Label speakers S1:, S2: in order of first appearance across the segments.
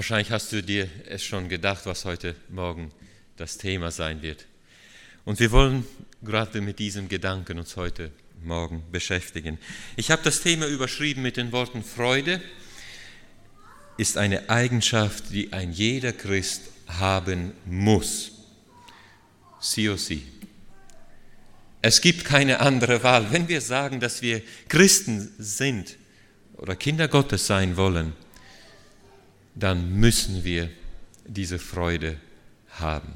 S1: Wahrscheinlich hast du dir es schon gedacht, was heute Morgen das Thema sein wird. Und wir wollen gerade mit diesem Gedanken uns heute Morgen beschäftigen. Ich habe das Thema überschrieben mit den Worten Freude ist eine Eigenschaft, die ein jeder Christ haben muss. Sie. Es gibt keine andere Wahl. Wenn wir sagen, dass wir Christen sind oder Kinder Gottes sein wollen, dann müssen wir diese Freude haben.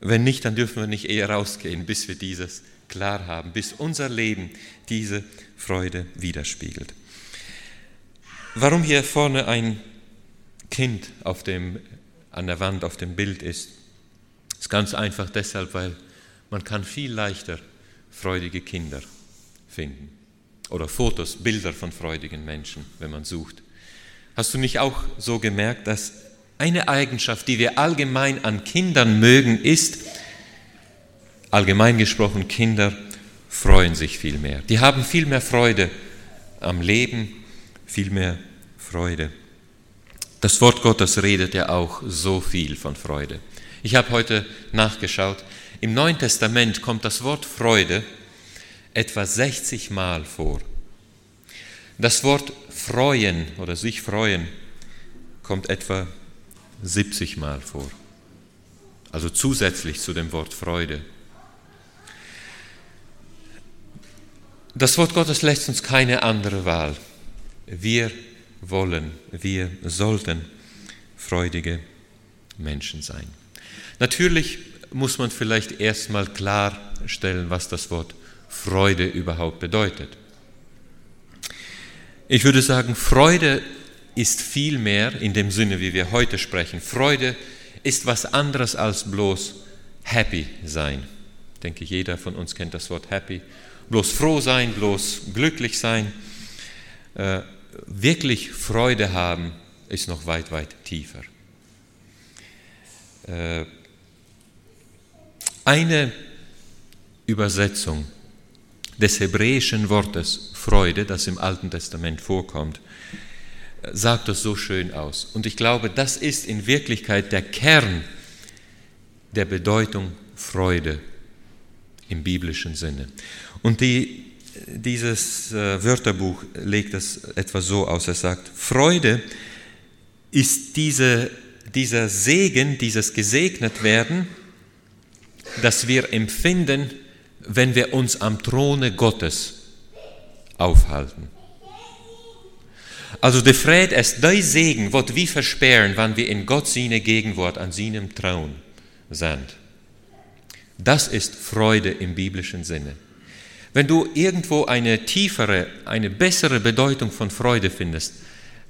S1: Wenn nicht, dann dürfen wir nicht eher rausgehen, bis wir dieses klar haben, bis unser Leben diese Freude widerspiegelt. Warum hier vorne ein Kind auf dem, an der Wand auf dem Bild ist, ist ganz einfach deshalb, weil man kann viel leichter freudige Kinder finden oder Fotos, Bilder von freudigen Menschen, wenn man sucht. Hast du nicht auch so gemerkt, dass eine Eigenschaft, die wir allgemein an Kindern mögen, ist, allgemein gesprochen, Kinder freuen sich viel mehr. Die haben viel mehr Freude am Leben, viel mehr Freude. Das Wort Gottes redet ja auch so viel von Freude. Ich habe heute nachgeschaut, im Neuen Testament kommt das Wort Freude etwa 60 Mal vor. Das Wort freuen oder sich freuen kommt etwa 70 Mal vor. Also zusätzlich zu dem Wort Freude. Das Wort Gottes lässt uns keine andere Wahl. Wir wollen, wir sollten freudige Menschen sein. Natürlich muss man vielleicht erstmal klarstellen, was das Wort Freude überhaupt bedeutet. Ich würde sagen, Freude ist viel mehr in dem Sinne, wie wir heute sprechen. Freude ist was anderes als bloß happy sein. Ich denke, jeder von uns kennt das Wort happy. Bloß froh sein, bloß glücklich sein. Äh, wirklich Freude haben ist noch weit, weit tiefer. Äh, eine Übersetzung des hebräischen Wortes Freude, das im Alten Testament vorkommt, sagt das so schön aus. Und ich glaube, das ist in Wirklichkeit der Kern der Bedeutung Freude im biblischen Sinne. Und die, dieses äh, Wörterbuch legt es etwa so aus. Er sagt, Freude ist diese, dieser Segen, dieses gesegnet werden, das wir empfinden, wenn wir uns am Throne Gottes aufhalten. Also der Fred ist der Segen, wird wir versperren, wenn wir in Gott seine Gegenwart an seinem Thron sind. Das ist Freude im biblischen Sinne. Wenn du irgendwo eine tiefere, eine bessere Bedeutung von Freude findest,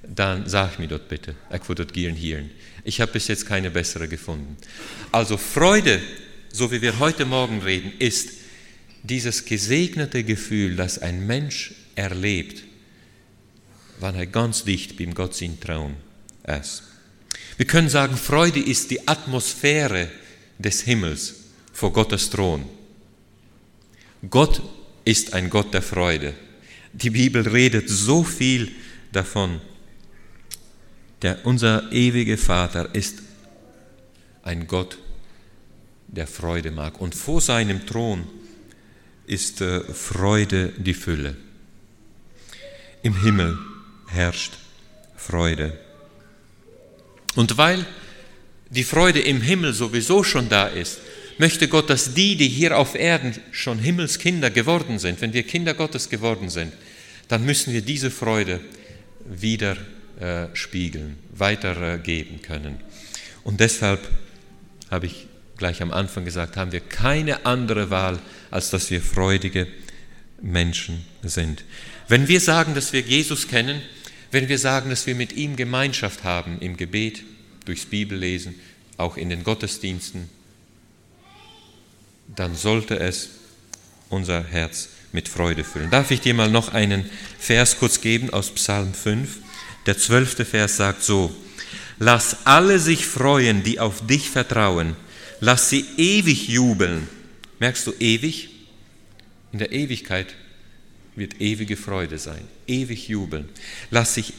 S1: dann sag mir dort bitte. Ich. Ich habe bis jetzt keine bessere gefunden. Also Freude, so wie wir heute Morgen reden, ist dieses gesegnete Gefühl, das ein Mensch erlebt, wenn er ganz dicht beim Gott sein Traum ist. Wir können sagen, Freude ist die Atmosphäre des Himmels vor Gottes Thron. Gott ist ein Gott der Freude. Die Bibel redet so viel davon. Der, unser ewiger Vater ist ein Gott, der Freude mag. Und vor seinem Thron ist äh, Freude die Fülle. Im Himmel herrscht Freude. Und weil die Freude im Himmel sowieso schon da ist, möchte Gott, dass die, die hier auf Erden schon Himmelskinder geworden sind, wenn wir Kinder Gottes geworden sind, dann müssen wir diese Freude wieder äh, spiegeln, weitergeben können. Und deshalb habe ich gleich am Anfang gesagt, haben wir keine andere Wahl, als dass wir freudige Menschen sind. Wenn wir sagen, dass wir Jesus kennen, wenn wir sagen, dass wir mit ihm Gemeinschaft haben im Gebet, durchs Bibellesen, auch in den Gottesdiensten, dann sollte es unser Herz mit Freude füllen. Darf ich dir mal noch einen Vers kurz geben aus Psalm 5? Der zwölfte Vers sagt so, Lass alle sich freuen, die auf dich vertrauen. Lass sie ewig jubeln. Merkst du ewig? In der Ewigkeit wird ewige Freude sein, ewig jubeln. Lass sich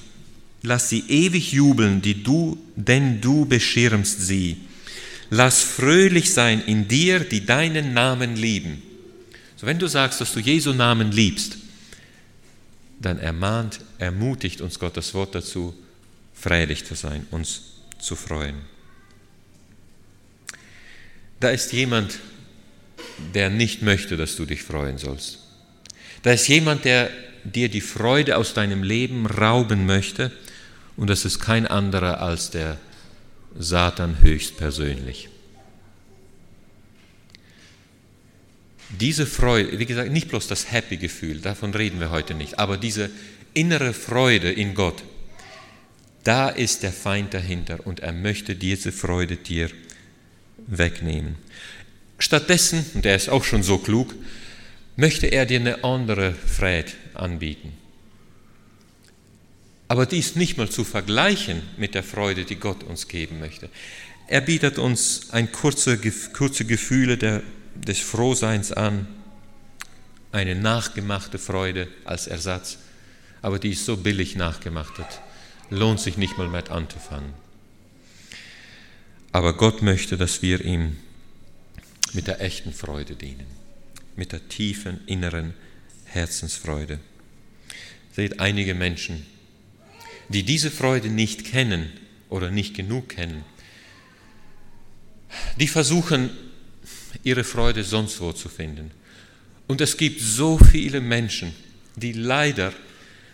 S1: lass sie ewig jubeln, die du, denn du beschirmst sie. Lass fröhlich sein in dir, die deinen Namen lieben. So, wenn du sagst, dass du Jesu Namen liebst, dann ermahnt, ermutigt uns Gottes Wort dazu, freudig zu sein, uns zu freuen. Da ist jemand, der nicht möchte, dass du dich freuen sollst. Da ist jemand, der dir die Freude aus deinem Leben rauben möchte und das ist kein anderer als der Satan höchstpersönlich. Diese Freude, wie gesagt, nicht bloß das Happy-Gefühl, davon reden wir heute nicht, aber diese innere Freude in Gott, da ist der Feind dahinter und er möchte diese Freude dir wegnehmen. Stattdessen, und er ist auch schon so klug, möchte er dir eine andere Freude anbieten. Aber die ist nicht mal zu vergleichen mit der Freude, die Gott uns geben möchte. Er bietet uns ein kurze, kurze Gefühle der, des Frohseins an, eine nachgemachte Freude als Ersatz, aber die ist so billig nachgemacht, lohnt sich nicht mal mit anzufangen. Aber Gott möchte, dass wir ihm mit der echten Freude dienen, mit der tiefen inneren Herzensfreude. Seht, einige Menschen, die diese Freude nicht kennen oder nicht genug kennen, die versuchen, ihre Freude sonst wo zu finden. Und es gibt so viele Menschen, die leider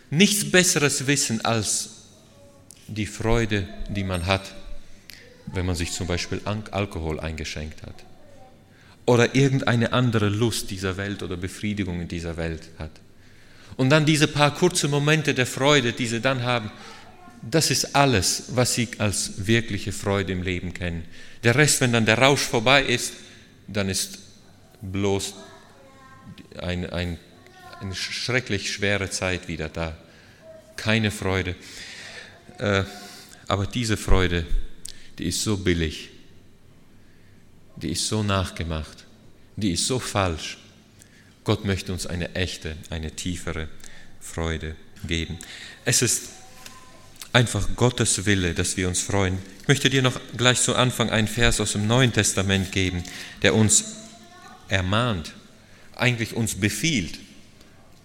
S1: nichts Besseres wissen als die Freude, die man hat, wenn man sich zum Beispiel Alkohol eingeschenkt hat oder irgendeine andere Lust dieser Welt oder Befriedigung in dieser Welt hat. Und dann diese paar kurze Momente der Freude, die sie dann haben, das ist alles, was sie als wirkliche Freude im Leben kennen. Der Rest, wenn dann der Rausch vorbei ist, dann ist bloß ein, ein, eine schrecklich schwere Zeit wieder da. Keine Freude. Äh, aber diese Freude, die ist so billig, die ist so nachgemacht, die ist so falsch. Gott möchte uns eine echte, eine tiefere Freude geben. Es ist einfach Gottes Wille, dass wir uns freuen. Ich möchte dir noch gleich zu Anfang einen Vers aus dem Neuen Testament geben, der uns ermahnt, eigentlich uns befiehlt,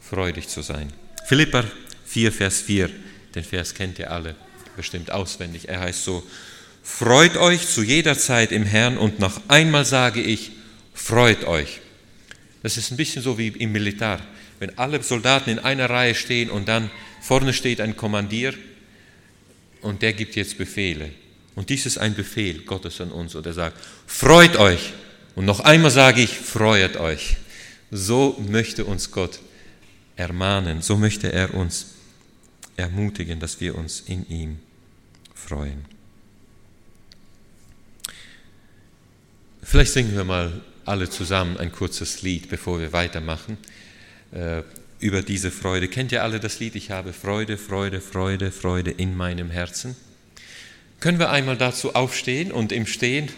S1: freudig zu sein. Philippa 4, Vers 4, den Vers kennt ihr alle bestimmt auswendig. Er heißt so, freut euch zu jeder Zeit im Herrn und noch einmal sage ich, freut euch. Das ist ein bisschen so wie im Militär. Wenn alle Soldaten in einer Reihe stehen und dann vorne steht ein Kommandier und der gibt jetzt Befehle. Und dies ist ein Befehl Gottes an uns und er sagt, freut euch. Und noch einmal sage ich, freut euch. So möchte uns Gott ermahnen, so möchte er uns ermutigen, dass wir uns in ihm freuen. Vielleicht singen wir mal alle zusammen ein kurzes Lied, bevor wir weitermachen, äh, über diese Freude. Kennt ihr alle das Lied? Ich habe Freude, Freude, Freude, Freude in meinem Herzen. Können wir einmal dazu aufstehen und im Stehen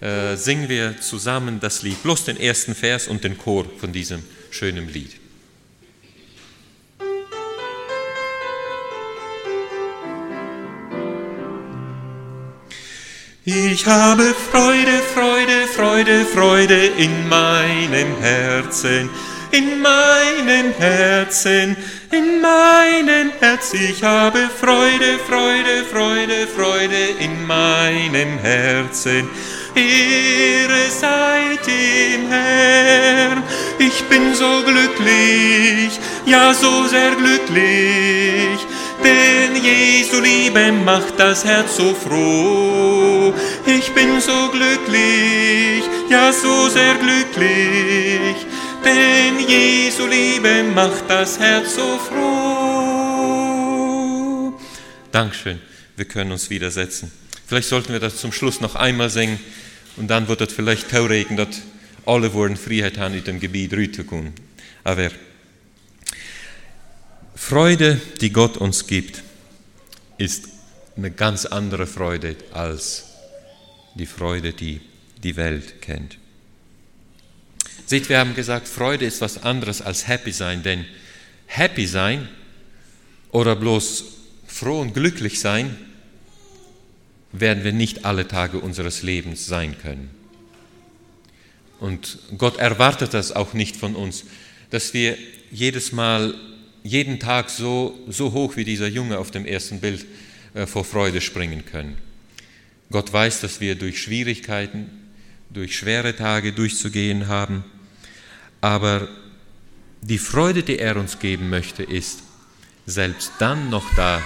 S1: äh, singen wir zusammen das Lied, bloß den ersten Vers und den Chor von diesem schönen Lied. Ich habe Freude, Freude, Freude, Freude in meinem Herzen, in meinem Herzen, in meinem Herz. Ich habe Freude, Freude, Freude, Freude in meinem Herzen. Ehre seid dem Herrn. Ich bin so glücklich, ja so sehr glücklich denn Jesu Liebe macht das Herz so froh. Ich bin so glücklich, ja so sehr glücklich, denn Jesu Liebe macht das Herz so froh. Dankeschön, wir können uns widersetzen. Vielleicht sollten wir das zum Schluss noch einmal singen und dann wird es vielleicht tauregen, dass alle wollen Freiheit haben in dem Gebiet rüttekun. Aber Freude, die Gott uns gibt, ist eine ganz andere Freude als die Freude, die die Welt kennt. Seht, wir haben gesagt, Freude ist was anderes als Happy sein, denn Happy sein oder bloß froh und glücklich sein, werden wir nicht alle Tage unseres Lebens sein können. Und Gott erwartet das auch nicht von uns, dass wir jedes Mal, jeden Tag so, so hoch wie dieser Junge auf dem ersten Bild äh, vor Freude springen können. Gott weiß, dass wir durch Schwierigkeiten, durch schwere Tage durchzugehen haben, aber die Freude, die er uns geben möchte, ist selbst dann noch da,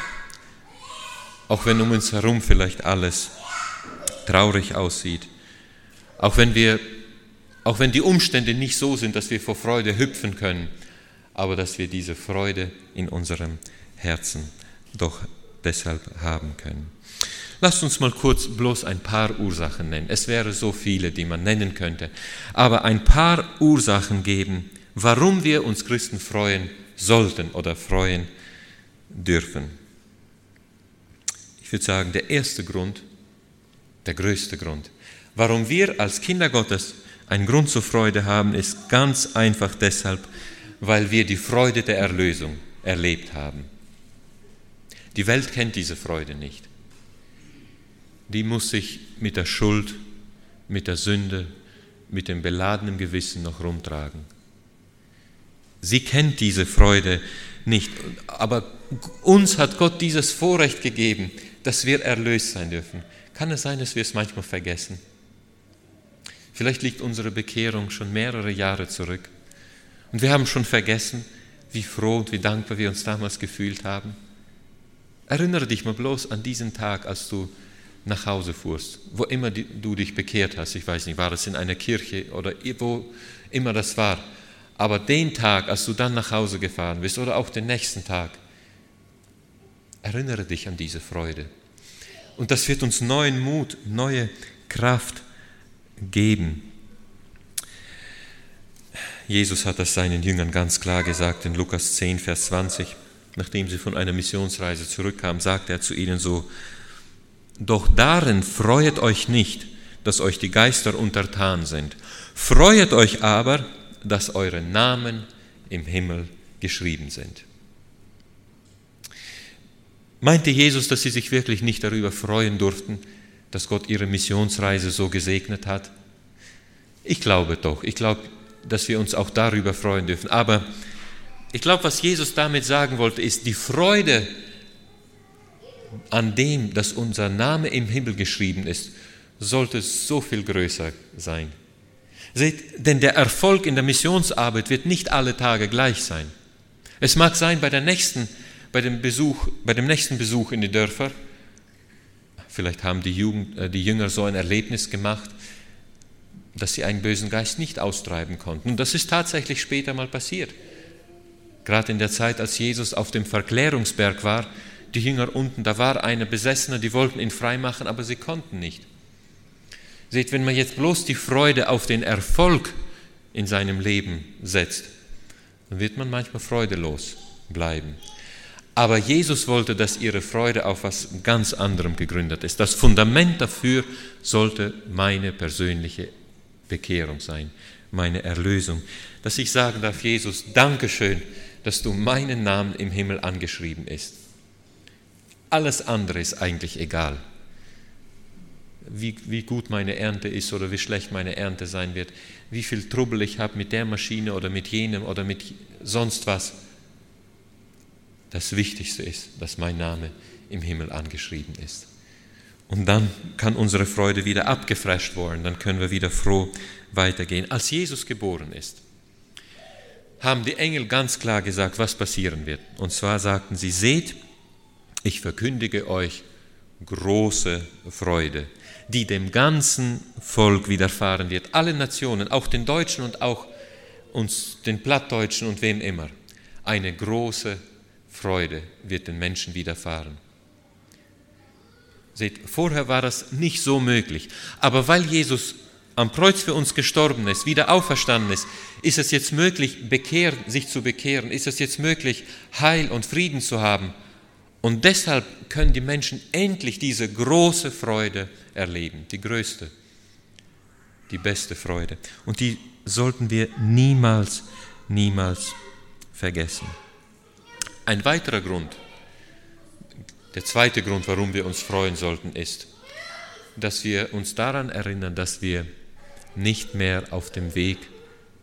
S1: auch wenn um uns herum vielleicht alles traurig aussieht, auch wenn wir, auch wenn die Umstände nicht so sind, dass wir vor Freude hüpfen können, aber dass wir diese Freude in unserem Herzen doch deshalb haben können. Lasst uns mal kurz bloß ein paar Ursachen nennen. Es wäre so viele, die man nennen könnte, aber ein paar Ursachen geben, warum wir uns Christen freuen sollten oder freuen dürfen. Ich würde sagen, der erste Grund, der größte Grund, warum wir als Kinder Gottes einen Grund zur Freude haben, ist ganz einfach deshalb, weil wir die Freude der Erlösung erlebt haben. Die Welt kennt diese Freude nicht. Die muss sich mit der Schuld, mit der Sünde, mit dem beladenen Gewissen noch rumtragen. Sie kennt diese Freude nicht. Aber uns hat Gott dieses Vorrecht gegeben, dass wir erlöst sein dürfen. Kann es sein, dass wir es manchmal vergessen? Vielleicht liegt unsere Bekehrung schon mehrere Jahre zurück. Und wir haben schon vergessen, wie froh und wie dankbar wir uns damals gefühlt haben. Erinnere dich mal bloß an diesen Tag, als du nach Hause fuhrst, wo immer du dich bekehrt hast. Ich weiß nicht, war es in einer Kirche oder wo immer das war. Aber den Tag, als du dann nach Hause gefahren bist oder auch den nächsten Tag, erinnere dich an diese Freude. Und das wird uns neuen Mut, neue Kraft geben. Jesus hat das seinen Jüngern ganz klar gesagt in Lukas 10, Vers 20. Nachdem sie von einer Missionsreise zurückkamen, sagte er zu ihnen so, Doch darin freuet euch nicht, dass euch die Geister untertan sind. Freuet euch aber, dass eure Namen im Himmel geschrieben sind. Meinte Jesus, dass sie sich wirklich nicht darüber freuen durften, dass Gott ihre Missionsreise so gesegnet hat? Ich glaube doch. Ich glaube, dass wir uns auch darüber freuen dürfen. Aber ich glaube, was Jesus damit sagen wollte, ist die Freude an dem, dass unser Name im Himmel geschrieben ist, sollte so viel größer sein. Seht, denn der Erfolg in der Missionsarbeit wird nicht alle Tage gleich sein. Es mag sein bei der nächsten, bei dem Besuch, bei dem nächsten Besuch in die Dörfer, vielleicht haben die, Jugend, äh, die Jünger so ein Erlebnis gemacht, dass sie einen bösen Geist nicht austreiben konnten. Und das ist tatsächlich später mal passiert. Gerade in der Zeit, als Jesus auf dem Verklärungsberg war, die Jünger unten, da war eine Besessene, die wollten ihn freimachen, aber sie konnten nicht. Seht, wenn man jetzt bloß die Freude auf den Erfolg in seinem Leben setzt, dann wird man manchmal freudelos bleiben. Aber Jesus wollte, dass ihre Freude auf was ganz anderem gegründet ist. Das Fundament dafür sollte meine persönliche Bekehrung sein, meine Erlösung. Dass ich sagen darf, Jesus, Dankeschön, dass du meinen Namen im Himmel angeschrieben ist. Alles andere ist eigentlich egal wie, wie gut meine Ernte ist oder wie schlecht meine Ernte sein wird, wie viel Trouble ich habe mit der Maschine oder mit jenem oder mit sonst was. Das Wichtigste ist, dass mein Name im Himmel angeschrieben ist. Und dann kann unsere Freude wieder abgefresht worden, dann können wir wieder froh weitergehen. Als Jesus geboren ist, haben die Engel ganz klar gesagt, was passieren wird. Und zwar sagten sie, seht, ich verkündige euch große Freude, die dem ganzen Volk widerfahren wird. Alle Nationen, auch den Deutschen und auch uns, den Plattdeutschen und wem immer. Eine große Freude wird den Menschen widerfahren. Seht, vorher war das nicht so möglich. Aber weil Jesus am Kreuz für uns gestorben ist, wieder auferstanden ist, ist es jetzt möglich, bekehren, sich zu bekehren, ist es jetzt möglich, Heil und Frieden zu haben. Und deshalb können die Menschen endlich diese große Freude erleben, die größte, die beste Freude. Und die sollten wir niemals, niemals vergessen. Ein weiterer Grund, der zweite Grund, warum wir uns freuen sollten, ist, dass wir uns daran erinnern, dass wir nicht mehr auf dem Weg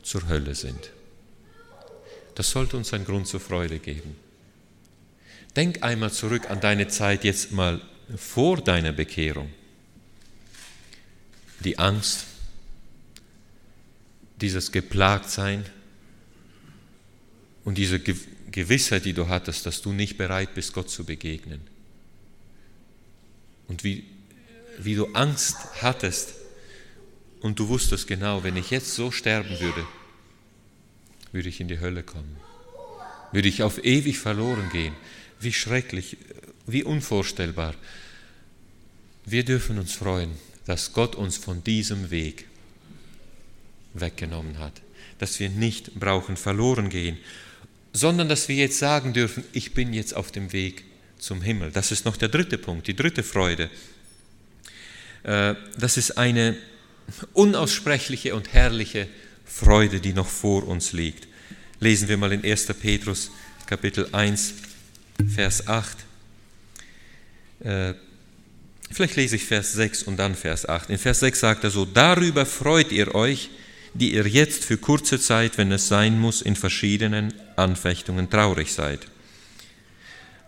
S1: zur Hölle sind. Das sollte uns einen Grund zur Freude geben. Denk einmal zurück an deine Zeit jetzt mal vor deiner Bekehrung. Die Angst, dieses Geplagtsein und diese Gewissheit, die du hattest, dass du nicht bereit bist, Gott zu begegnen. Und wie, wie du Angst hattest und du wusstest genau, wenn ich jetzt so sterben würde, würde ich in die Hölle kommen, würde ich auf ewig verloren gehen. Wie schrecklich, wie unvorstellbar. Wir dürfen uns freuen, dass Gott uns von diesem Weg weggenommen hat, dass wir nicht brauchen verloren gehen, sondern dass wir jetzt sagen dürfen, ich bin jetzt auf dem Weg zum Himmel. Das ist noch der dritte Punkt, die dritte Freude. Äh, das ist eine unaussprechliche und herrliche Freude, die noch vor uns liegt. Lesen wir mal in 1. Petrus Kapitel 1, Vers 8. Äh, vielleicht lese ich Vers 6 und dann Vers 8. In Vers 6 sagt er so, darüber freut ihr euch, die ihr jetzt für kurze Zeit, wenn es sein muss, in verschiedenen Anfechtungen traurig seid.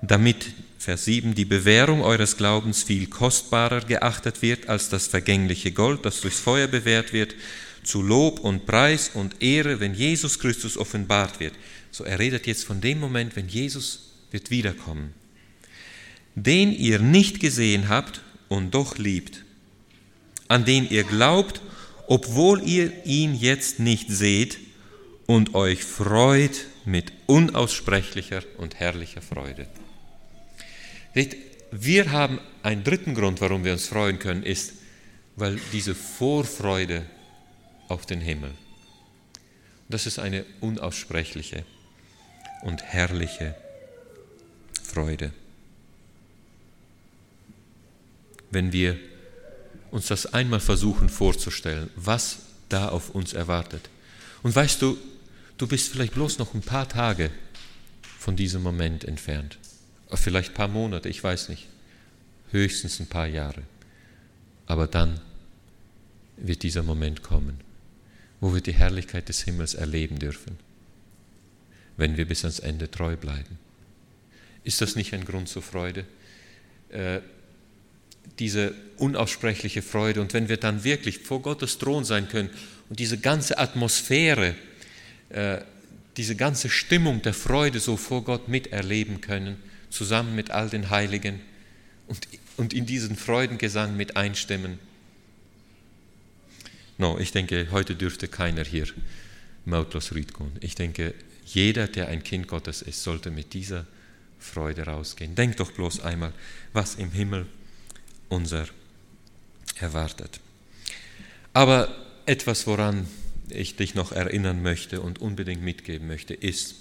S1: Damit, Vers 7, die Bewährung eures Glaubens viel kostbarer geachtet wird als das vergängliche Gold, das durchs Feuer bewährt wird, zu Lob und Preis und Ehre, wenn Jesus Christus offenbart wird. So, er redet jetzt von dem Moment, wenn Jesus wird wiederkommen, den ihr nicht gesehen habt und doch liebt, an den ihr glaubt, obwohl ihr ihn jetzt nicht seht und euch freut mit unaussprechlicher und herrlicher Freude. Wir haben einen dritten Grund, warum wir uns freuen können, ist, weil diese Vorfreude auf den Himmel. Das ist eine unaussprechliche und herrliche Freude. Wenn wir uns das einmal versuchen vorzustellen, was da auf uns erwartet. Und weißt du, du bist vielleicht bloß noch ein paar Tage von diesem Moment entfernt. Vielleicht ein paar Monate, ich weiß nicht. Höchstens ein paar Jahre. Aber dann wird dieser Moment kommen wo wir die Herrlichkeit des Himmels erleben dürfen, wenn wir bis ans Ende treu bleiben. Ist das nicht ein Grund zur Freude? Äh, diese unaussprechliche Freude und wenn wir dann wirklich vor Gottes Thron sein können und diese ganze Atmosphäre, äh, diese ganze Stimmung der Freude so vor Gott miterleben können, zusammen mit all den Heiligen und, und in diesen Freudengesang mit einstimmen, No, ich denke, heute dürfte keiner hier mautlos rütteln. Ich denke, jeder, der ein Kind Gottes ist, sollte mit dieser Freude rausgehen. Denk doch bloß einmal, was im Himmel unser erwartet. Aber etwas, woran ich dich noch erinnern möchte und unbedingt mitgeben möchte, ist,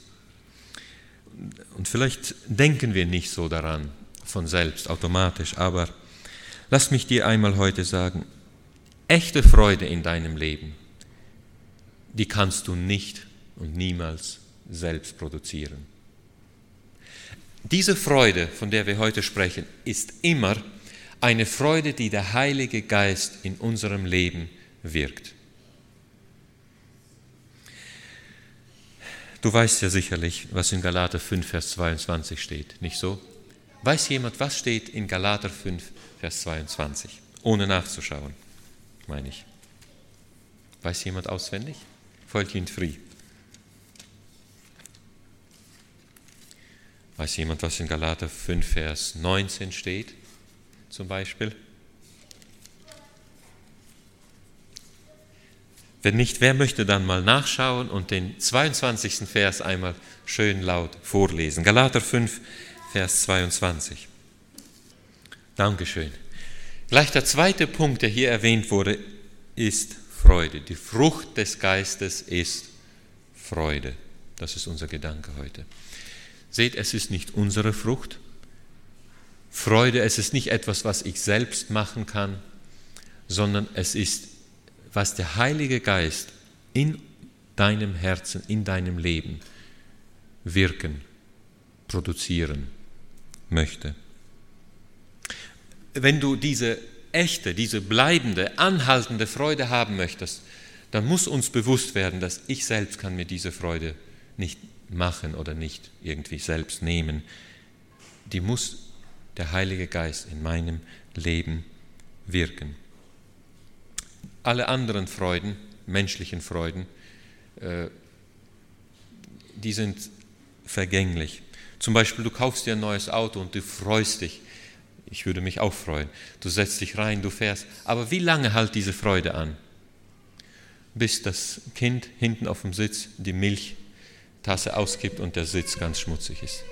S1: und vielleicht denken wir nicht so daran von selbst automatisch, aber lass mich dir einmal heute sagen, echte Freude in deinem Leben, die kannst du nicht und niemals selbst produzieren. Diese Freude, von der wir heute sprechen, ist immer eine Freude, die der Heilige Geist in unserem Leben wirkt. Du weißt ja sicherlich, was in Galater 5, Vers 22 steht, nicht so? Weiß jemand, was steht in Galater 5, Vers 22, ohne nachzuschauen? meine ich. Weiß jemand auswendig? Folgt free. Weiß jemand, was in Galater 5, Vers 19 steht, zum Beispiel? Wenn nicht, wer möchte dann mal nachschauen und den 22. Vers einmal schön laut vorlesen? Galater 5, Vers 22. Dankeschön. Gleich der zweite Punkt, der hier erwähnt wurde, ist Freude. Die Frucht des Geistes ist Freude. Das ist unser Gedanke heute. Seht, es ist nicht unsere Frucht. Freude, es ist nicht etwas, was ich selbst machen kann, sondern es ist, was der Heilige Geist in deinem Herzen, in deinem Leben wirken, produzieren möchte. wenn du diese echte, diese bleibende, anhaltende Freude haben möchtest, dann muss uns bewusst werden, dass ich selbst kann mir diese Freude nicht machen oder nicht irgendwie selbst nehmen. Die muss der Heilige Geist in meinem Leben wirken. Alle anderen Freuden, menschlichen Freuden, äh, die sind vergänglich. Zum Beispiel, du kaufst dir ein neues Auto und du freust dich. Ich würde mich auch freuen. Du setzt dich rein, du fährst. Aber wie lange hält diese Freude an? Bis das Kind hinten auf dem Sitz die Milchtasse ausgibt und der Sitz ganz schmutzig ist.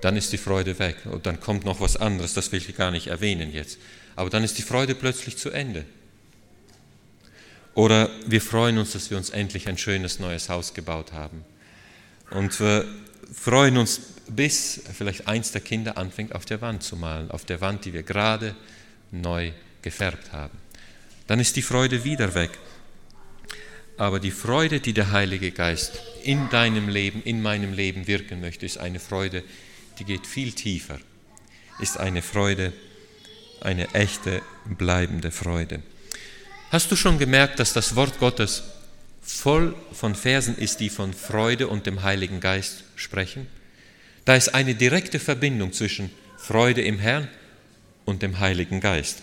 S1: Dann ist die Freude weg und dann kommt noch was anderes, das will ich gar nicht erwähnen jetzt. Aber dann ist die Freude plötzlich zu Ende. Oder wir freuen uns, dass wir uns endlich ein schönes neues Haus gebaut haben. Und wir freuen uns, bis vielleicht eins der Kinder anfängt, auf der Wand zu malen, auf der Wand, die wir gerade neu gefärbt haben. Dann ist die Freude wieder weg. Aber die Freude, die der Heilige Geist in deinem Leben, in meinem Leben wirken möchte, ist eine Freude, die geht viel tiefer, ist eine Freude, eine echte, bleibende Freude. Hast du schon gemerkt, dass das Wort Gottes voll von Versen ist, die von Freude und dem Heiligen Geist sprechen? Da ist eine direkte Verbindung zwischen Freude im Herrn und dem Heiligen Geist.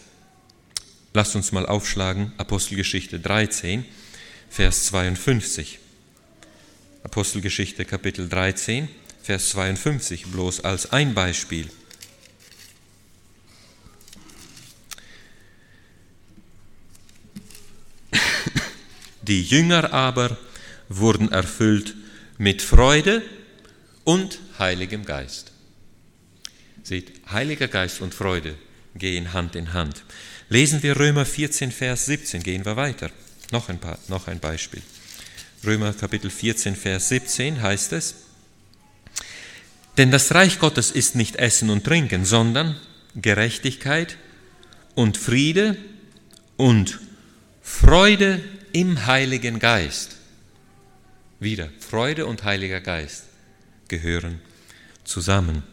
S1: Lasst uns mal aufschlagen, Apostelgeschichte 13, Vers 52. Apostelgeschichte Kapitel 13, Vers 52, bloß als ein Beispiel. Die Jünger aber wurden erfüllt mit Freude und Heiligem Geist. Seht, Heiliger Geist und Freude gehen Hand in Hand. Lesen wir Römer 14, Vers 17, gehen wir weiter. Noch ein, paar, noch ein Beispiel. Römer Kapitel 14, Vers 17 heißt es, denn das Reich Gottes ist nicht Essen und Trinken, sondern Gerechtigkeit und Friede und Freude im Heiligen Geist. Wieder, Freude und Heiliger Geist gehören zusammen.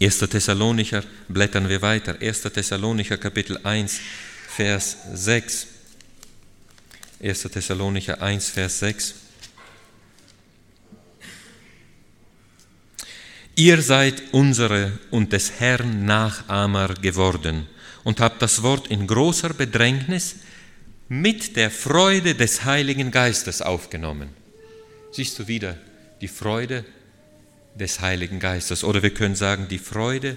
S1: 1. Thessalonicher, blättern wir weiter. 1. Thessalonicher Kapitel 1, Vers 6. 1. Thessalonicher 1, Vers 6. Ihr seid unsere und des Herrn Nachahmer geworden und habt das Wort in großer Bedrängnis mit der Freude des Heiligen Geistes aufgenommen. Siehst du wieder die Freude des Heiligen Geistes oder wir können sagen die Freude,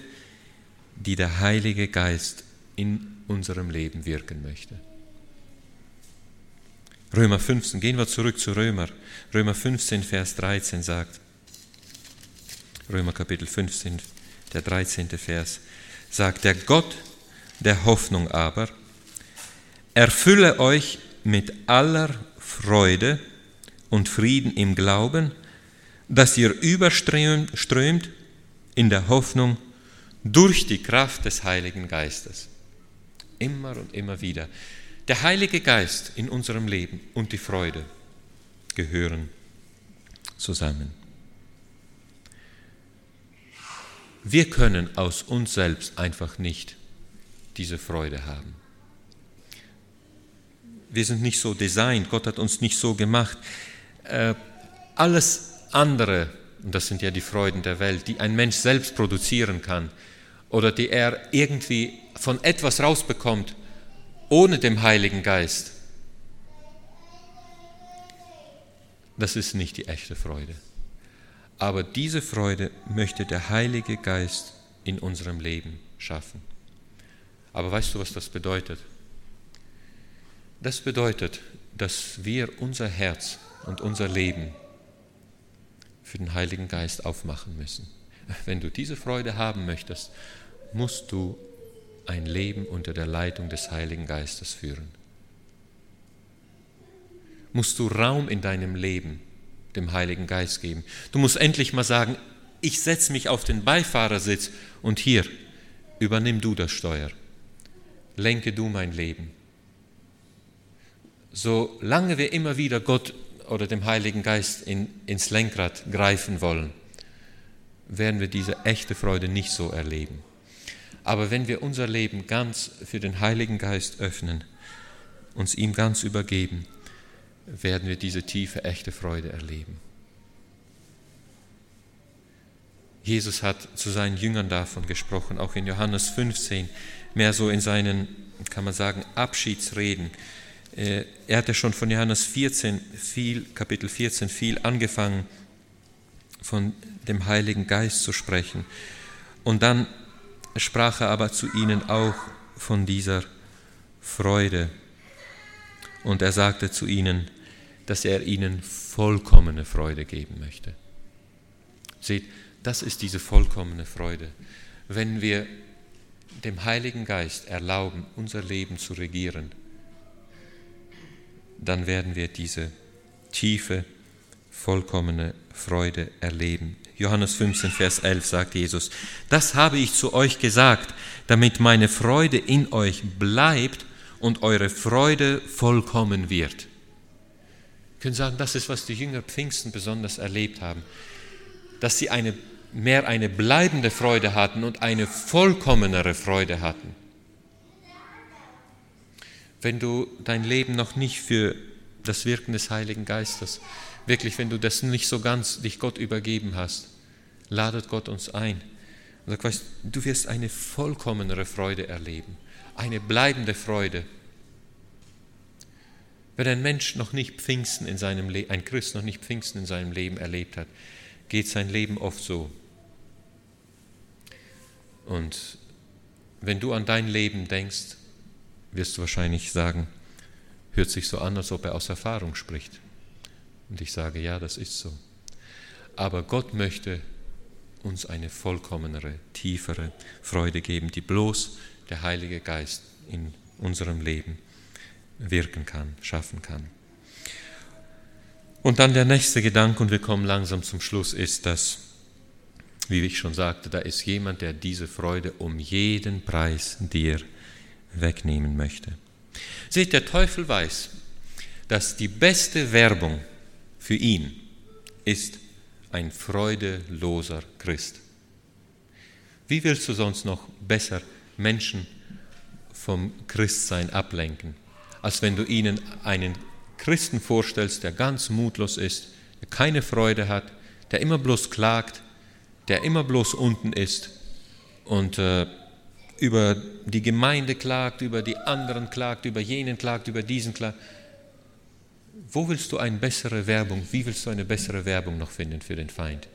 S1: die der Heilige Geist in unserem Leben wirken möchte. Römer 15, gehen wir zurück zu Römer. Römer 15, Vers 13 sagt, Römer Kapitel 15, der 13. Vers, sagt, der Gott der Hoffnung aber, erfülle euch mit aller Freude und Frieden im Glauben, dass ihr überströmt in der Hoffnung durch die Kraft des Heiligen Geistes. Immer und immer wieder. Der Heilige Geist in unserem Leben und die Freude gehören zusammen. Wir können aus uns selbst einfach nicht diese Freude haben wir sind nicht so designt, Gott hat uns nicht so gemacht. Äh, alles andere, und das sind ja die Freuden der Welt, die ein Mensch selbst produzieren kann oder die er irgendwie von etwas rausbekommt, ohne dem Heiligen Geist, das ist nicht die echte Freude. Aber diese Freude möchte der Heilige Geist in unserem Leben schaffen. Aber weißt du, was das bedeutet? Das bedeutet, dass wir unser Herz und unser Leben für den Heiligen Geist aufmachen müssen. Wenn du diese Freude haben möchtest, musst du ein Leben unter der Leitung des Heiligen Geistes führen. Musst du Raum in deinem Leben dem Heiligen Geist geben. Du musst endlich mal sagen, ich setze mich auf den Beifahrersitz und hier, übernimm du das Steuer. Lenke du mein Leben solange wir immer wieder Gott oder dem Heiligen Geist in, ins Lenkrad greifen wollen, werden wir diese echte Freude nicht so erleben. Aber wenn wir unser Leben ganz für den Heiligen Geist öffnen, uns ihm ganz übergeben, werden wir diese tiefe, echte Freude erleben. Jesus hat zu seinen Jüngern davon gesprochen, auch in Johannes 15, mehr so in seinen, kann man sagen, Abschiedsreden. Äh, er hatte schon von Johannes 14, viel, Kapitel 14 viel angefangen, von dem Heiligen Geist zu sprechen. Und dann sprach er aber zu ihnen auch von dieser Freude. Und er sagte zu ihnen, dass er ihnen vollkommene Freude geben möchte. Seht, das ist diese vollkommene Freude. Wenn wir dem Heiligen Geist erlauben, unser Leben zu regieren, dann werden wir diese tiefe, vollkommene Freude erleben. Johannes 15, Vers 11 sagt Jesus, das habe ich zu euch gesagt, damit meine Freude in euch bleibt und eure Freude vollkommen wird. Wir können sagen, das ist, was die Jünger Pfingsten besonders erlebt haben, dass sie eine, mehr eine bleibende Freude hatten und eine vollkommenere Freude hatten. Wenn du dein Leben noch nicht für das Wirken des Heiligen Geistes wirklich, wenn du das nicht so ganz dich Gott übergeben hast, ladet Gott uns ein und sagt, weißt, du wirst eine vollkommenere Freude erleben, eine bleibende Freude. Wenn ein Mensch noch nicht Pfingsten in seinem Leben, ein Christ noch nicht Pfingsten in seinem Leben erlebt hat, geht sein Leben oft so. Und wenn du an dein Leben denkst, wirst du wahrscheinlich sagen, hört sich so an, als ob er aus Erfahrung spricht. Und ich sage, ja, das ist so. Aber Gott möchte uns eine vollkommenere, tiefere Freude geben, die bloß der Heilige Geist in unserem Leben wirken kann, schaffen kann. Und dann der nächste Gedanke, und wir kommen langsam zum Schluss, ist, dass, wie ich schon sagte, da ist jemand, der diese Freude um jeden Preis dir wegnehmen möchte. Seht, der Teufel weiß, dass die beste Werbung für ihn ist ein freudeloser Christ. Wie willst du sonst noch besser Menschen vom Christsein ablenken, als wenn du ihnen einen Christen vorstellst, der ganz mutlos ist, der keine Freude hat, der immer bloß klagt, der immer bloß unten ist und äh, über die Gemeinde klagt, über die anderen klagt, über jenen klagt, über diesen klagt. Wo willst du eine bessere Werbung, wie willst du eine bessere Werbung noch finden für den Feind?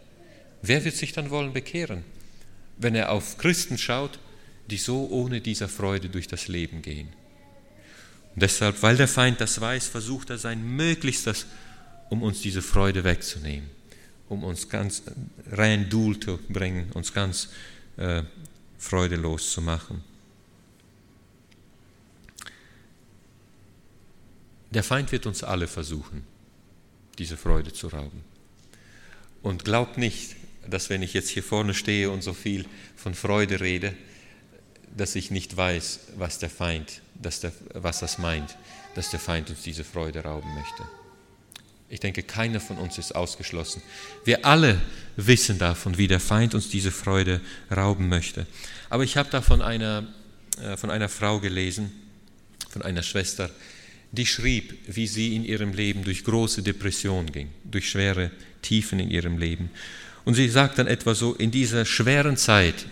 S1: Wer wird sich dann wollen bekehren, wenn er auf Christen schaut, die so ohne dieser Freude durch das Leben gehen? Und deshalb, weil der Feind das weiß, versucht er sein Möglichstes, um uns diese Freude wegzunehmen, um uns ganz rein Duhl zu bringen, uns ganz äh, freudelos zu machen. Der Feind wird uns alle versuchen, diese Freude zu rauben. Und glaubt nicht, dass wenn ich jetzt hier vorne stehe und so viel von Freude rede, dass ich nicht weiß, was der Feind, dass der, was das meint, dass der Feind uns diese Freude rauben möchte. Ich denke, keiner von uns ist ausgeschlossen. Wir alle wissen davon, wie der Feind uns diese Freude rauben möchte. Aber ich habe da von einer, äh, von einer Frau gelesen, von einer Schwester, die schrieb, wie sie in ihrem Leben durch große Depressionen ging, durch schwere Tiefen in ihrem Leben. Und sie sagt dann etwa so, in dieser schweren Zeit,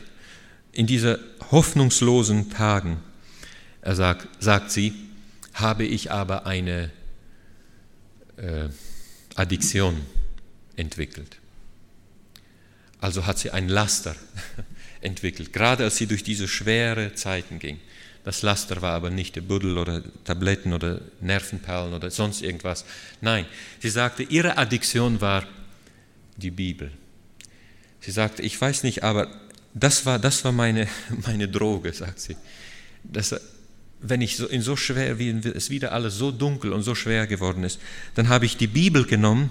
S1: in dieser hoffnungslosen Tagen, er sagt, sagt sie, habe ich aber eine Addiktion entwickelt. Also hat sie ein Laster entwickelt, gerade als sie durch diese schwere Zeiten ging. Das Laster war aber nicht der Buddel oder Tabletten oder Nervenperlen oder sonst irgendwas. Nein, sie sagte, ihre Addiktion war die Bibel. Sie sagte, ich weiß nicht, aber das war, das war meine, meine Droge, sagt sie. Das, wenn ich so, in so schwer, wie es wieder alles so dunkel und so schwer geworden ist, dann habe ich die Bibel genommen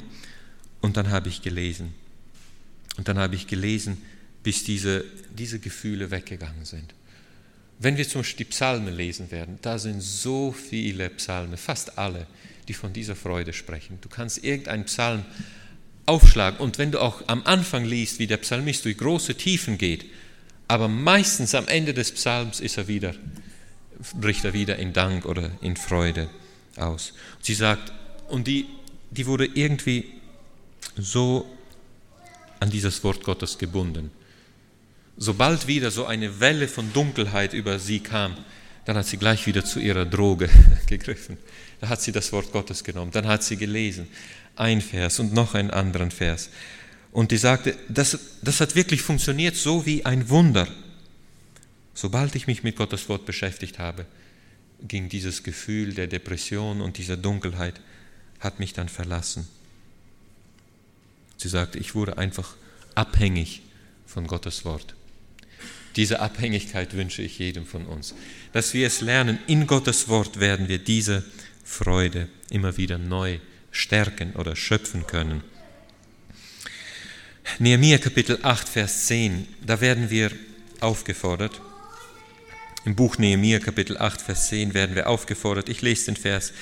S1: und dann habe ich gelesen. Und dann habe ich gelesen, bis diese, diese Gefühle weggegangen sind. Wenn wir zum Beispiel die Psalmen lesen werden, da sind so viele Psalmen, fast alle, die von dieser Freude sprechen. Du kannst irgendeinen Psalm aufschlagen und wenn du auch am Anfang liest, wie der Psalmist durch große Tiefen geht, Aber meistens am Ende des Psalms ist er wieder, bricht er wieder in Dank oder in Freude aus. Sie sagt, und die, die wurde irgendwie so an dieses Wort Gottes gebunden. Sobald wieder so eine Welle von Dunkelheit über sie kam, dann hat sie gleich wieder zu ihrer Droge gegriffen. Da hat sie das Wort Gottes genommen, dann hat sie gelesen, ein Vers und noch einen anderen Vers. Und die sagte, das, das hat wirklich funktioniert so wie ein Wunder. Sobald ich mich mit Gottes Wort beschäftigt habe, ging dieses Gefühl der Depression und dieser Dunkelheit, hat mich dann verlassen. Sie sagte, ich wurde einfach abhängig von Gottes Wort. Diese Abhängigkeit wünsche ich jedem von uns, dass wir es lernen, in Gottes Wort werden wir diese Freude immer wieder neu stärken oder schöpfen können. Nehemiah Kapitel 8, Vers 10, da werden wir aufgefordert. Im Buch Nehemiah Kapitel 8, Vers 10 werden wir aufgefordert. Ich lese den Vers.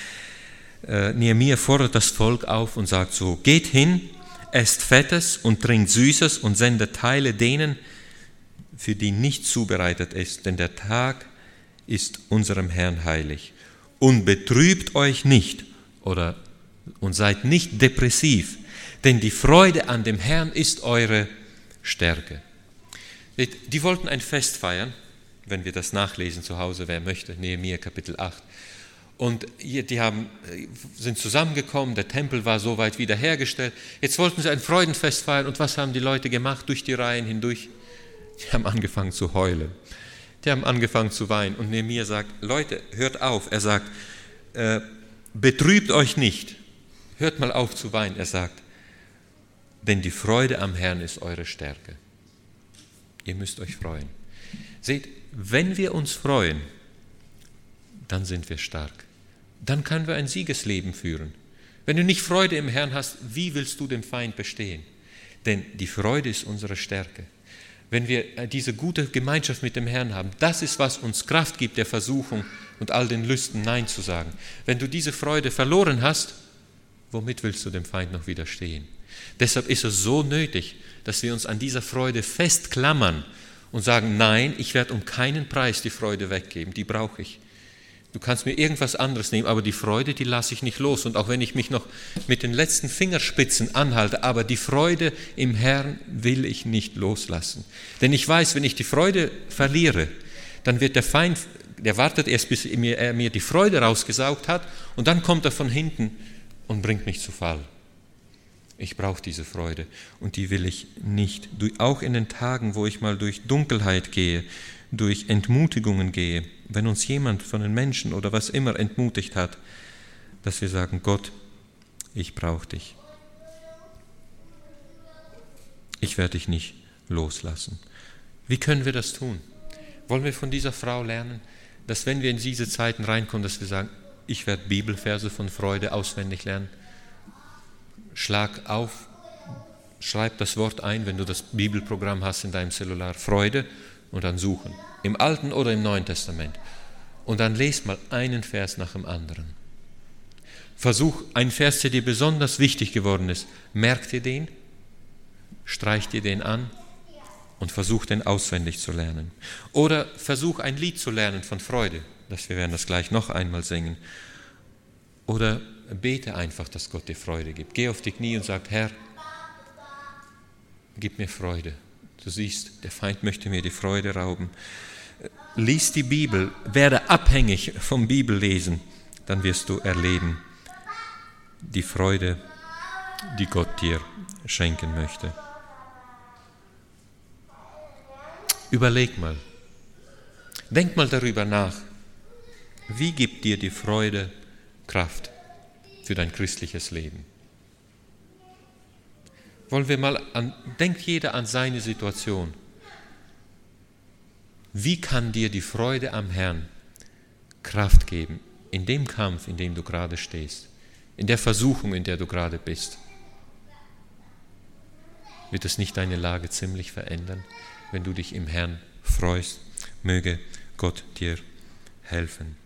S1: Äh, Nehemiah fordert das Volk auf und sagt so, geht hin, esst Fettes und trinkt Süßes und sendet Teile denen, für die nicht zubereitet ist, denn der Tag ist unserem Herrn heilig. Und betrübt euch nicht oder und seid nicht depressiv, denn die Freude an dem Herrn ist eure Stärke. Die wollten ein Fest feiern, wenn wir das nachlesen zu Hause, wer möchte, Nehemiah Kapitel 8. Und die haben, sind zusammengekommen, der Tempel war soweit wiederhergestellt. Jetzt wollten sie ein Freudenfest feiern und was haben die Leute gemacht durch die Reihen hindurch? Die haben angefangen zu heulen. Die haben angefangen zu weinen. Und Nehemiah sagt, Leute, hört auf. Er sagt, äh, betrübt euch nicht. Hört mal auf zu weinen. Er sagt, denn die Freude am Herrn ist eure Stärke. Ihr müsst euch freuen. Seht, wenn wir uns freuen, dann sind wir stark. Dann können wir ein Siegesleben führen. Wenn du nicht Freude im Herrn hast, wie willst du dem Feind bestehen? Denn die Freude ist unsere Stärke. Wenn wir äh, diese gute Gemeinschaft mit dem Herrn haben, das ist, was uns Kraft gibt, der Versuchung und all den Lüsten Nein zu sagen. Wenn du diese Freude verloren hast, womit willst du dem Feind noch widerstehen? Deshalb ist es so nötig, dass wir uns an dieser Freude festklammern und sagen, nein, ich werde um keinen Preis die Freude weggeben, die brauche ich. Du kannst mir irgendwas anderes nehmen, aber die Freude, die lasse ich nicht los. Und auch wenn ich mich noch mit den letzten Fingerspitzen anhalte, aber die Freude im Herrn will ich nicht loslassen. Denn ich weiß, wenn ich die Freude verliere, dann wird der Feind, der wartet erst, bis er mir die Freude rausgesaugt hat, und dann kommt er von hinten und bringt mich zu Fall. Ich brauche diese Freude und die will ich nicht. Auch in den Tagen, wo ich mal durch Dunkelheit gehe, durch Entmutigungen gehe, wenn uns jemand von den Menschen oder was immer entmutigt hat, dass wir sagen, Gott, ich brauche dich. Ich werde dich nicht loslassen. Wie können wir das tun? Wollen wir von dieser Frau lernen, dass wenn wir in diese Zeiten reinkommen, dass wir sagen, ich werde Bibelverse von Freude auswendig lernen. Schlag auf, schreib das Wort ein, wenn du das Bibelprogramm hast in deinem Cellular. Freude und dann suchen. Im Alten oder im Neuen Testament. Und dann lest mal einen Vers nach dem anderen. Versuch, ein Vers, der dir besonders wichtig geworden ist, merk dir den, streich dir den an und versuch den auswendig zu lernen. Oder versuch ein Lied zu lernen von Freude dass wir werden das gleich noch einmal singen. Oder bete einfach, dass Gott dir Freude gibt. Geh auf die Knie und sag, Herr, gib mir Freude. Du siehst, der Feind möchte mir die Freude rauben. Lies die Bibel, werde abhängig vom Bibellesen, dann wirst du erleben die Freude, die Gott dir schenken möchte. Überleg mal, denk mal darüber nach, wie gibt dir die Freude Kraft für dein christliches Leben? Wollen wir mal an, denkt jeder an seine Situation. Wie kann dir die Freude am Herrn Kraft geben in dem Kampf, in dem du gerade stehst, in der Versuchung, in der du gerade bist? Wird es nicht deine Lage ziemlich verändern, wenn du dich im Herrn freust? Möge Gott dir helfen.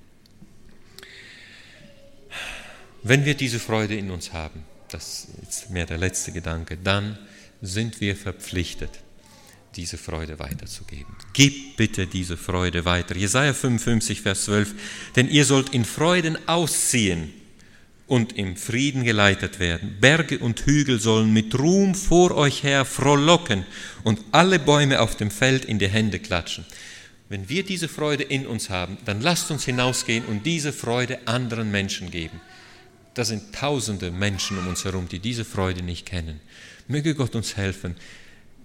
S1: Wenn wir diese Freude in uns haben, das ist mehr der letzte Gedanke, dann sind wir verpflichtet, diese Freude weiterzugeben. Gib bitte diese Freude weiter. Jesaja 55, Vers 12. Denn ihr sollt in Freuden ausziehen und im Frieden geleitet werden. Berge und Hügel sollen mit Ruhm vor euch her frohlocken und alle Bäume auf dem Feld in die Hände klatschen. Wenn wir diese Freude in uns haben, dann lasst uns hinausgehen und diese Freude anderen Menschen geben. Da sind tausende Menschen um uns herum, die diese Freude nicht kennen. Möge Gott uns helfen,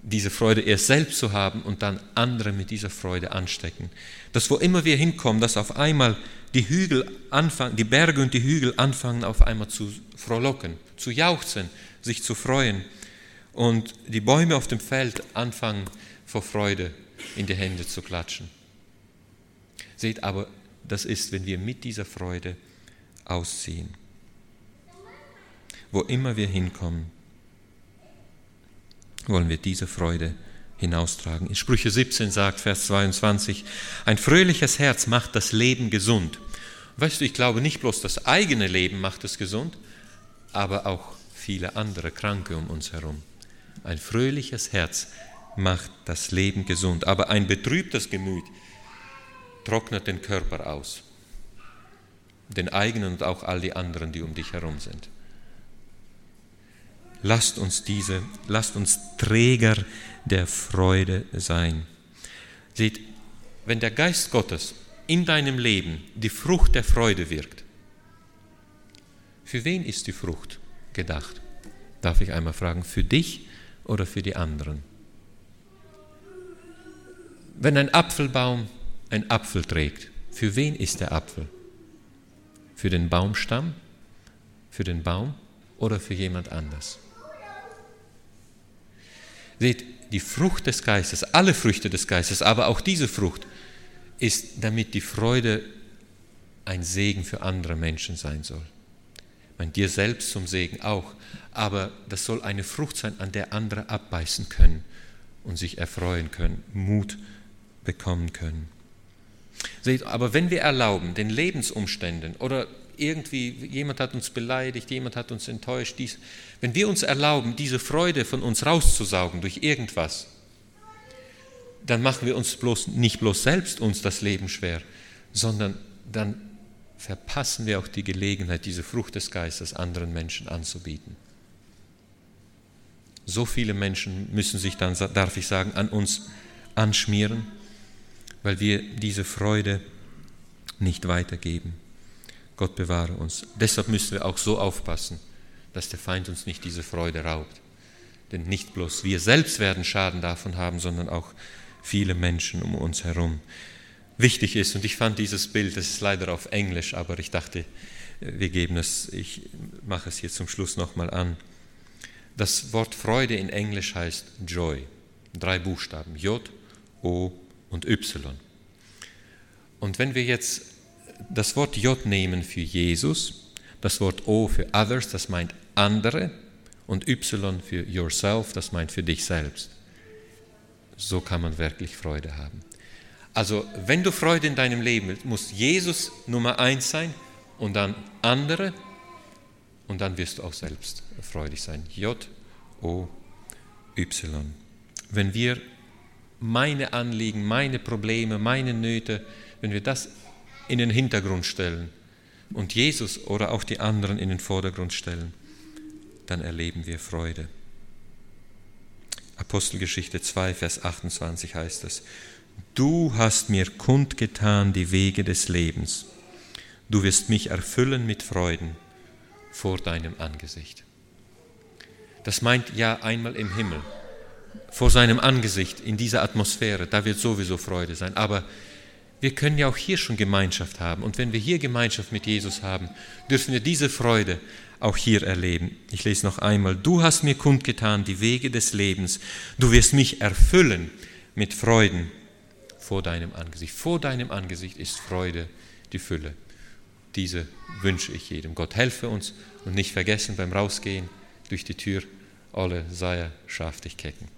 S1: diese Freude erst selbst zu haben und dann andere mit dieser Freude anstecken. Dass wo immer wir hinkommen, dass auf einmal die Hügel anfangen, die Berge und die Hügel anfangen auf einmal zu frohlocken, zu jauchzen, sich zu freuen und die Bäume auf dem Feld anfangen vor Freude in die Hände zu klatschen. Seht aber, das ist, wenn wir mit dieser Freude ausziehen. Wo immer wir hinkommen, wollen wir diese Freude hinaustragen. In Sprüche 17 sagt Vers 22, ein fröhliches Herz macht das Leben gesund. Weißt du, ich glaube nicht bloß das eigene Leben macht es gesund, aber auch viele andere Kranke um uns herum. Ein fröhliches Herz macht das Leben gesund, aber ein betrübtes Gemüt trocknet den Körper aus, den eigenen und auch all die anderen, die um dich herum sind. Lasst uns diese, lasst uns Träger der Freude sein. Seht, wenn der Geist Gottes in deinem Leben die Frucht der Freude wirkt, für wen ist die Frucht gedacht? Darf ich einmal fragen, für dich oder für die anderen? Wenn ein Apfelbaum einen Apfel trägt, für wen ist der Apfel? Für den Baumstamm, für den Baum oder für jemand anders? Seht, die Frucht des Geistes, alle Früchte des Geistes, aber auch diese Frucht ist, damit die Freude ein Segen für andere Menschen sein soll. Meine, dir selbst zum Segen auch, aber das soll eine Frucht sein, an der andere abbeißen können und sich erfreuen können, Mut bekommen können. Seht, aber wenn wir erlauben, den Lebensumständen oder irgendwie, jemand hat uns beleidigt, jemand hat uns enttäuscht, dies, wenn wir uns erlauben, diese Freude von uns rauszusaugen durch irgendwas, dann machen wir uns bloß, nicht bloß selbst uns das Leben schwer, sondern dann verpassen wir auch die Gelegenheit, diese Frucht des Geistes anderen Menschen anzubieten. So viele Menschen müssen sich dann, darf ich sagen, an uns anschmieren, weil wir diese Freude nicht weitergeben. Gott bewahre uns. Deshalb müssen wir auch so aufpassen, dass der Feind uns nicht diese Freude raubt. Denn nicht bloß wir selbst werden Schaden davon haben, sondern auch viele Menschen um uns herum. Wichtig ist, und ich fand dieses Bild, das ist leider auf Englisch, aber ich dachte, wir geben es, ich mache es hier zum Schluss nochmal an. Das Wort Freude in Englisch heißt Joy. Drei Buchstaben, J, O und Y. Und wenn wir jetzt das Wort J nehmen für Jesus, das Wort O für others, das meint andere, und Y für yourself, das meint für dich selbst. So kann man wirklich Freude haben. Also wenn du Freude in deinem Leben willst, muss Jesus Nummer eins sein und dann andere und dann wirst du auch selbst freudig sein. J, O, Y. Wenn wir meine Anliegen, meine Probleme, meine Nöte, wenn wir das in den Hintergrund stellen und Jesus oder auch die anderen in den Vordergrund stellen, dann erleben wir Freude. Apostelgeschichte 2, Vers 28 heißt es, Du hast mir kundgetan die Wege des Lebens, du wirst mich erfüllen mit Freuden vor deinem Angesicht. Das meint ja einmal im Himmel, vor seinem Angesicht, in dieser Atmosphäre, da wird sowieso Freude sein, aber wir können ja auch hier schon Gemeinschaft haben. Und wenn wir hier Gemeinschaft mit Jesus haben, dürfen wir diese Freude auch hier erleben. Ich lese noch einmal, du hast mir kundgetan die Wege des Lebens, du wirst mich erfüllen mit Freuden vor deinem Angesicht. Vor deinem Angesicht ist Freude die Fülle. Diese wünsche ich jedem. Gott helfe uns und nicht vergessen beim Rausgehen durch die Tür, alle sei er scharf dich kecken.